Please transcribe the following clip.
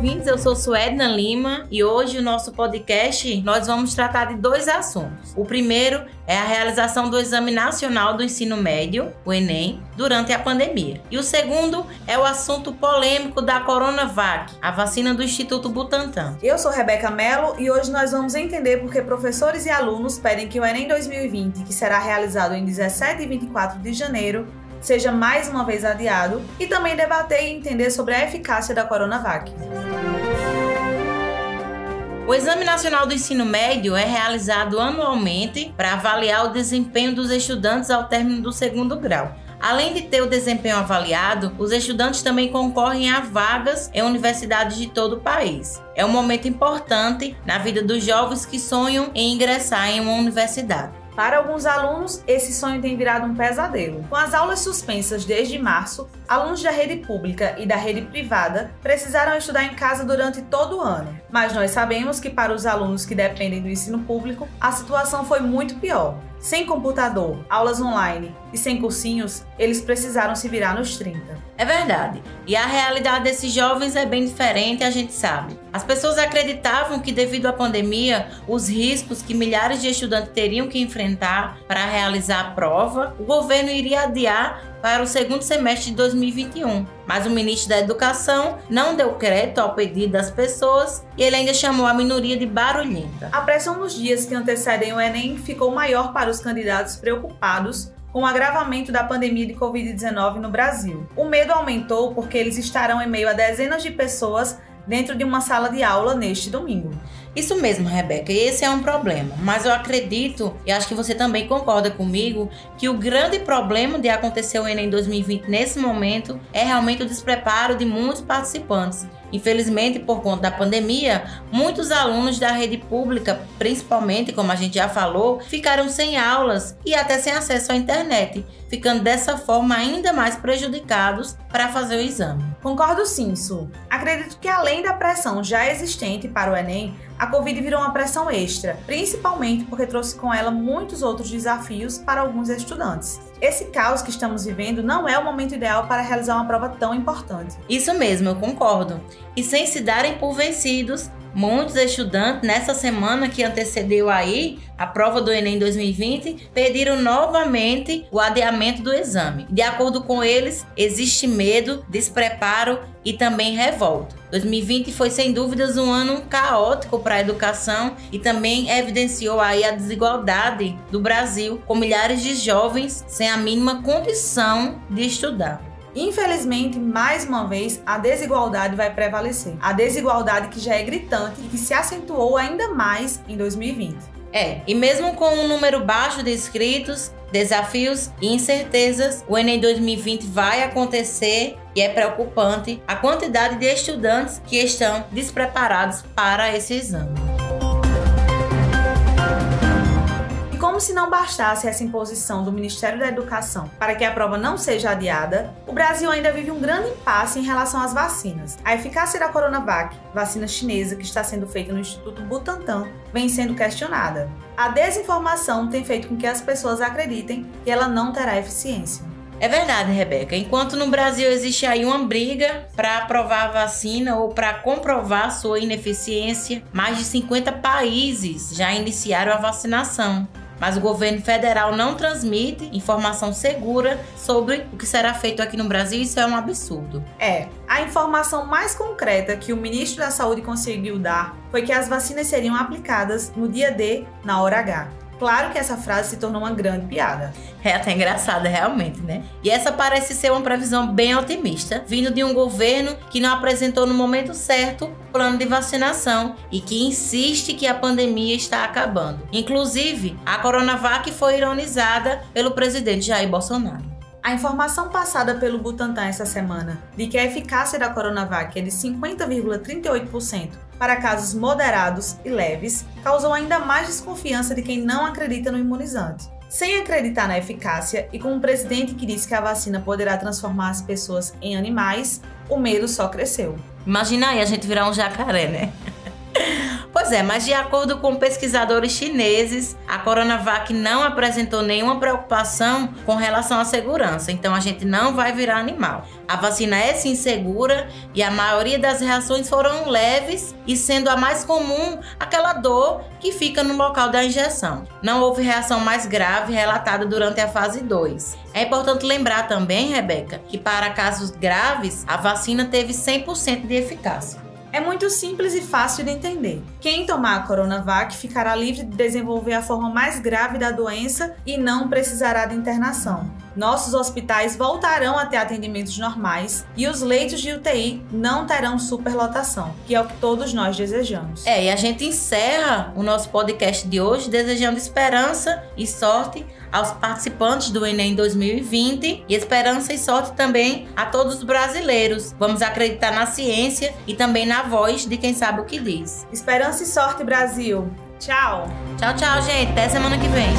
ouvintes, eu sou Suedna Lima e hoje o nosso podcast nós vamos tratar de dois assuntos. O primeiro é a realização do Exame Nacional do Ensino Médio, o Enem, durante a pandemia. E o segundo é o assunto polêmico da Coronavac, a vacina do Instituto Butantan. Eu sou Rebeca Mello e hoje nós vamos entender por que professores e alunos pedem que o Enem 2020, que será realizado em 17 e 24 de janeiro, seja mais uma vez adiado e também debater e entender sobre a eficácia da Coronavac. O Exame Nacional do Ensino Médio é realizado anualmente para avaliar o desempenho dos estudantes ao término do segundo grau. Além de ter o desempenho avaliado, os estudantes também concorrem a vagas em universidades de todo o país. É um momento importante na vida dos jovens que sonham em ingressar em uma universidade. Para alguns alunos, esse sonho tem virado um pesadelo. Com as aulas suspensas desde março, alunos da rede pública e da rede privada precisaram estudar em casa durante todo o ano. Mas nós sabemos que para os alunos que dependem do ensino público, a situação foi muito pior. Sem computador, aulas online e sem cursinhos, eles precisaram se virar nos 30. É verdade. E a realidade desses jovens é bem diferente, a gente sabe. As pessoas acreditavam que, devido à pandemia, os riscos que milhares de estudantes teriam que enfrentar para realizar a prova, o governo iria adiar para o segundo semestre de 2021. Mas o ministro da Educação não deu crédito ao pedido das pessoas e ele ainda chamou a minoria de barulhenta. A pressão nos dias que antecedem o Enem ficou maior para os candidatos preocupados com o agravamento da pandemia de Covid-19 no Brasil. O medo aumentou porque eles estarão em meio a dezenas de pessoas dentro de uma sala de aula neste domingo. Isso mesmo, Rebeca, esse é um problema. Mas eu acredito, e acho que você também concorda comigo, que o grande problema de acontecer o Enem 2020 nesse momento é realmente o despreparo de muitos participantes. Infelizmente, por conta da pandemia, muitos alunos da rede pública, principalmente, como a gente já falou, ficaram sem aulas e até sem acesso à internet, ficando dessa forma ainda mais prejudicados para fazer o exame. Concordo sim, Su. Acredito que além da pressão já existente para o Enem, a Covid virou uma pressão extra, principalmente porque trouxe com ela muitos outros desafios para alguns estudantes. Esse caos que estamos vivendo não é o momento ideal para realizar uma prova tão importante. Isso mesmo, eu concordo. E sem se darem por vencidos, Muitos estudantes, nessa semana que antecedeu aí a prova do Enem 2020, pediram novamente o adiamento do exame. De acordo com eles, existe medo, despreparo e também revolta. 2020 foi sem dúvidas um ano caótico para a educação e também evidenciou aí a desigualdade do Brasil, com milhares de jovens sem a mínima condição de estudar. Infelizmente, mais uma vez, a desigualdade vai prevalecer. A desigualdade que já é gritante e que se acentuou ainda mais em 2020. É, e mesmo com um número baixo de inscritos, desafios e incertezas, o Enem 2020 vai acontecer e é preocupante a quantidade de estudantes que estão despreparados para esse exame. Como se não bastasse essa imposição do Ministério da Educação para que a prova não seja adiada, o Brasil ainda vive um grande impasse em relação às vacinas. A eficácia da Coronavac, vacina chinesa que está sendo feita no Instituto Butantan, vem sendo questionada. A desinformação tem feito com que as pessoas acreditem que ela não terá eficiência. É verdade, Rebeca. Enquanto no Brasil existe aí uma briga para aprovar a vacina ou para comprovar sua ineficiência, mais de 50 países já iniciaram a vacinação mas o governo federal não transmite informação segura sobre o que será feito aqui no Brasil. Isso é um absurdo. É, a informação mais concreta que o ministro da Saúde conseguiu dar foi que as vacinas seriam aplicadas no dia D, na hora H. Claro que essa frase se tornou uma grande piada. É até engraçada, realmente, né? E essa parece ser uma previsão bem otimista, vindo de um governo que não apresentou no momento certo plano de vacinação e que insiste que a pandemia está acabando. Inclusive, a Coronavac foi ironizada pelo presidente Jair Bolsonaro. A informação passada pelo Butantan essa semana de que a eficácia da Coronavac é de 50,38% para casos moderados e leves causou ainda mais desconfiança de quem não acredita no imunizante. Sem acreditar na eficácia e com um presidente que disse que a vacina poderá transformar as pessoas em animais, o medo só cresceu. Imagina aí a gente virar um jacaré, né? Pois é, mas de acordo com pesquisadores chineses, a Coronavac não apresentou nenhuma preocupação com relação à segurança, então a gente não vai virar animal. A vacina é sim segura e a maioria das reações foram leves e sendo a mais comum aquela dor que fica no local da injeção. Não houve reação mais grave relatada durante a fase 2. É importante lembrar também, Rebeca, que para casos graves a vacina teve 100% de eficácia. É muito simples e fácil de entender. Quem tomar a Coronavac ficará livre de desenvolver a forma mais grave da doença e não precisará de internação. Nossos hospitais voltarão a ter atendimentos normais e os leitos de UTI não terão superlotação, que é o que todos nós desejamos. É, e a gente encerra o nosso podcast de hoje desejando esperança e sorte aos participantes do Enem 2020 e esperança e sorte também a todos os brasileiros. Vamos acreditar na ciência e também na voz de quem sabe o que diz. Esperança e sorte, Brasil! Tchau! Tchau, tchau, gente. Até semana que vem.